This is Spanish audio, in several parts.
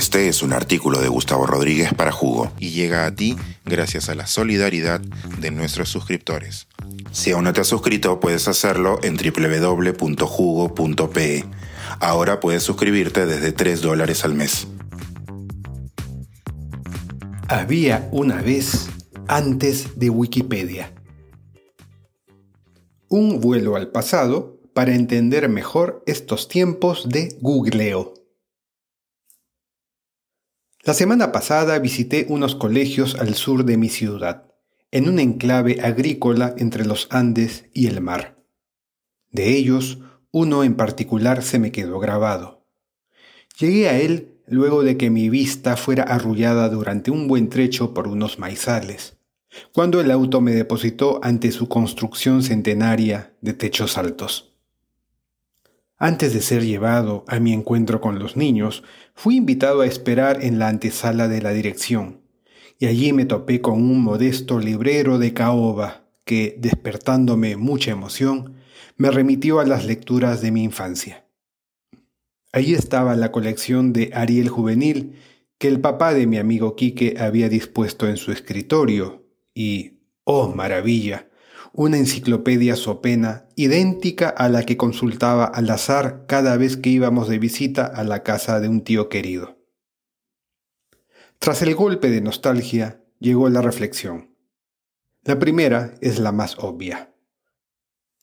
Este es un artículo de Gustavo Rodríguez para Jugo y llega a ti gracias a la solidaridad de nuestros suscriptores. Si aún no te has suscrito, puedes hacerlo en www.jugo.pe. Ahora puedes suscribirte desde 3 dólares al mes. Había una vez antes de Wikipedia. Un vuelo al pasado para entender mejor estos tiempos de googleo. La semana pasada visité unos colegios al sur de mi ciudad, en un enclave agrícola entre los Andes y el mar. De ellos, uno en particular se me quedó grabado. Llegué a él luego de que mi vista fuera arrullada durante un buen trecho por unos maizales, cuando el auto me depositó ante su construcción centenaria de techos altos. Antes de ser llevado a mi encuentro con los niños, fui invitado a esperar en la antesala de la dirección, y allí me topé con un modesto librero de caoba que, despertándome mucha emoción, me remitió a las lecturas de mi infancia. Allí estaba la colección de Ariel Juvenil que el papá de mi amigo Quique había dispuesto en su escritorio, y, oh maravilla, una enciclopedia sopena idéntica a la que consultaba al azar cada vez que íbamos de visita a la casa de un tío querido. Tras el golpe de nostalgia llegó la reflexión. La primera es la más obvia.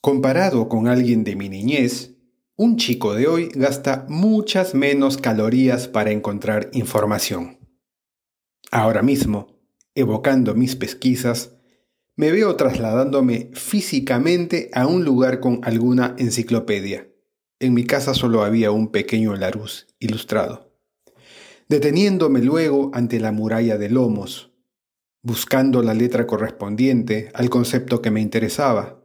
Comparado con alguien de mi niñez, un chico de hoy gasta muchas menos calorías para encontrar información. Ahora mismo, evocando mis pesquisas, me veo trasladándome físicamente a un lugar con alguna enciclopedia. En mi casa solo había un pequeño Larus ilustrado. Deteniéndome luego ante la muralla de lomos, buscando la letra correspondiente al concepto que me interesaba,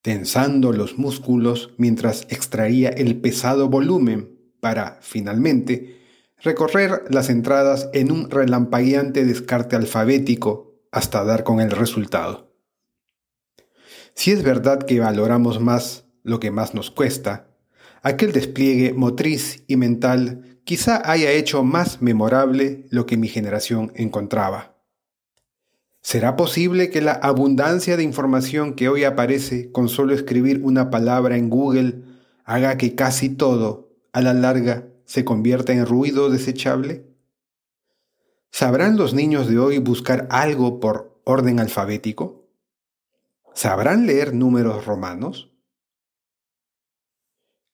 tensando los músculos mientras extraía el pesado volumen para, finalmente, recorrer las entradas en un relampagueante descarte alfabético hasta dar con el resultado. Si es verdad que valoramos más lo que más nos cuesta, aquel despliegue motriz y mental quizá haya hecho más memorable lo que mi generación encontraba. ¿Será posible que la abundancia de información que hoy aparece con solo escribir una palabra en Google haga que casi todo, a la larga, se convierta en ruido desechable? ¿Sabrán los niños de hoy buscar algo por orden alfabético? ¿Sabrán leer números romanos?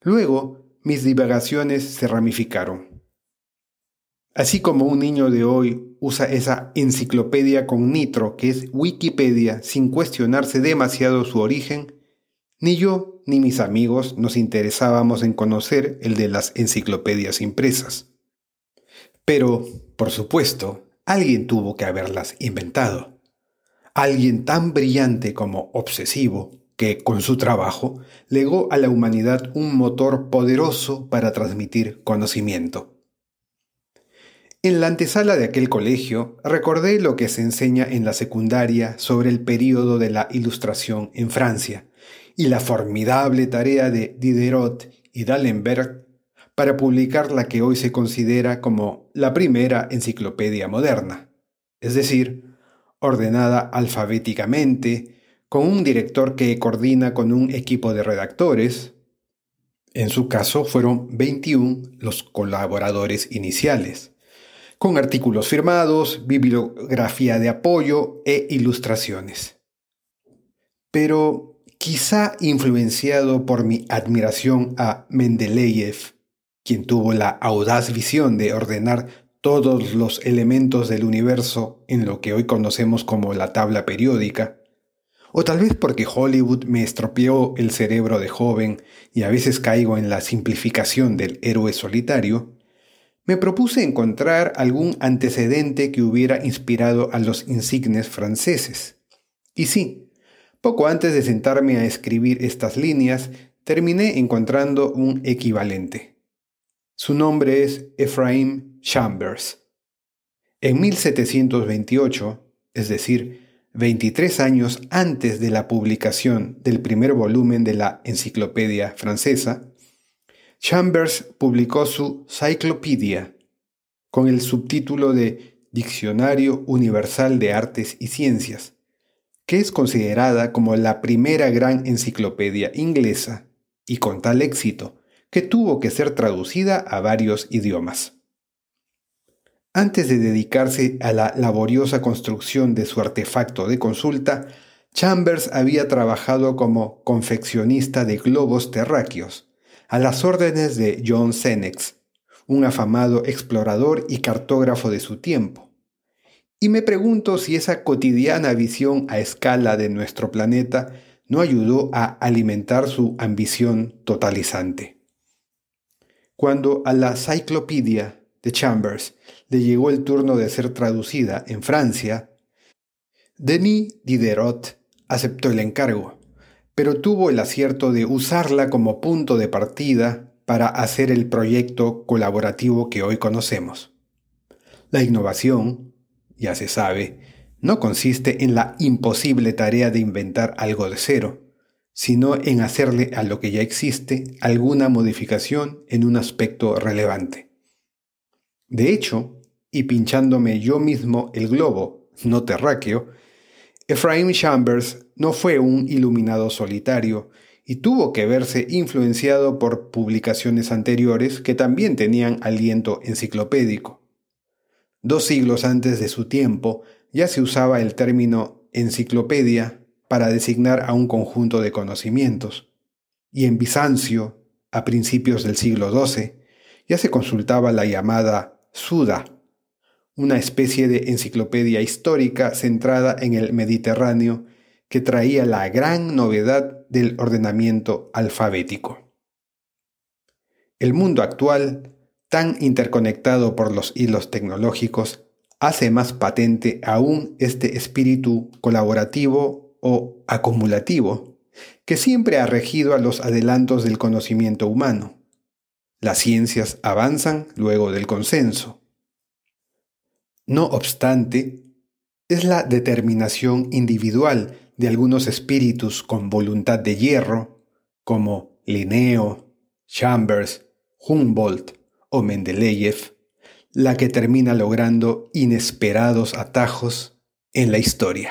Luego, mis divagaciones se ramificaron. Así como un niño de hoy usa esa enciclopedia con nitro que es Wikipedia sin cuestionarse demasiado su origen, ni yo ni mis amigos nos interesábamos en conocer el de las enciclopedias impresas. Pero, por supuesto, alguien tuvo que haberlas inventado. Alguien tan brillante como obsesivo que, con su trabajo, legó a la humanidad un motor poderoso para transmitir conocimiento. En la antesala de aquel colegio recordé lo que se enseña en la secundaria sobre el período de la Ilustración en Francia y la formidable tarea de Diderot y d'Alembert para publicar la que hoy se considera como la primera enciclopedia moderna, es decir, ordenada alfabéticamente, con un director que coordina con un equipo de redactores. En su caso fueron 21 los colaboradores iniciales, con artículos firmados, bibliografía de apoyo e ilustraciones. Pero quizá influenciado por mi admiración a Mendeleev, quien tuvo la audaz visión de ordenar todos los elementos del universo en lo que hoy conocemos como la tabla periódica, o tal vez porque Hollywood me estropeó el cerebro de joven y a veces caigo en la simplificación del héroe solitario, me propuse encontrar algún antecedente que hubiera inspirado a los insignes franceses. Y sí, poco antes de sentarme a escribir estas líneas, terminé encontrando un equivalente. Su nombre es Ephraim Chambers. En 1728, es decir, 23 años antes de la publicación del primer volumen de la Enciclopedia francesa, Chambers publicó su Cyclopedia, con el subtítulo de Diccionario Universal de Artes y Ciencias, que es considerada como la primera gran enciclopedia inglesa y con tal éxito que tuvo que ser traducida a varios idiomas. Antes de dedicarse a la laboriosa construcción de su artefacto de consulta, Chambers había trabajado como confeccionista de globos terráqueos, a las órdenes de John Senex, un afamado explorador y cartógrafo de su tiempo. Y me pregunto si esa cotidiana visión a escala de nuestro planeta no ayudó a alimentar su ambición totalizante. Cuando a la Cyclopedia de Chambers le llegó el turno de ser traducida en Francia, Denis Diderot aceptó el encargo, pero tuvo el acierto de usarla como punto de partida para hacer el proyecto colaborativo que hoy conocemos. La innovación, ya se sabe, no consiste en la imposible tarea de inventar algo de cero, sino en hacerle a lo que ya existe alguna modificación en un aspecto relevante. De hecho, y pinchándome yo mismo el globo, no terráqueo, Ephraim Chambers no fue un iluminado solitario y tuvo que verse influenciado por publicaciones anteriores que también tenían aliento enciclopédico. Dos siglos antes de su tiempo ya se usaba el término enciclopedia para designar a un conjunto de conocimientos, y en Bizancio, a principios del siglo XII, ya se consultaba la llamada Suda, una especie de enciclopedia histórica centrada en el Mediterráneo que traía la gran novedad del ordenamiento alfabético. El mundo actual, tan interconectado por los hilos tecnológicos, hace más patente aún este espíritu colaborativo o acumulativo que siempre ha regido a los adelantos del conocimiento humano. Las ciencias avanzan luego del consenso. No obstante, es la determinación individual de algunos espíritus con voluntad de hierro, como Linneo, Chambers, Humboldt o Mendeleev, la que termina logrando inesperados atajos en la historia.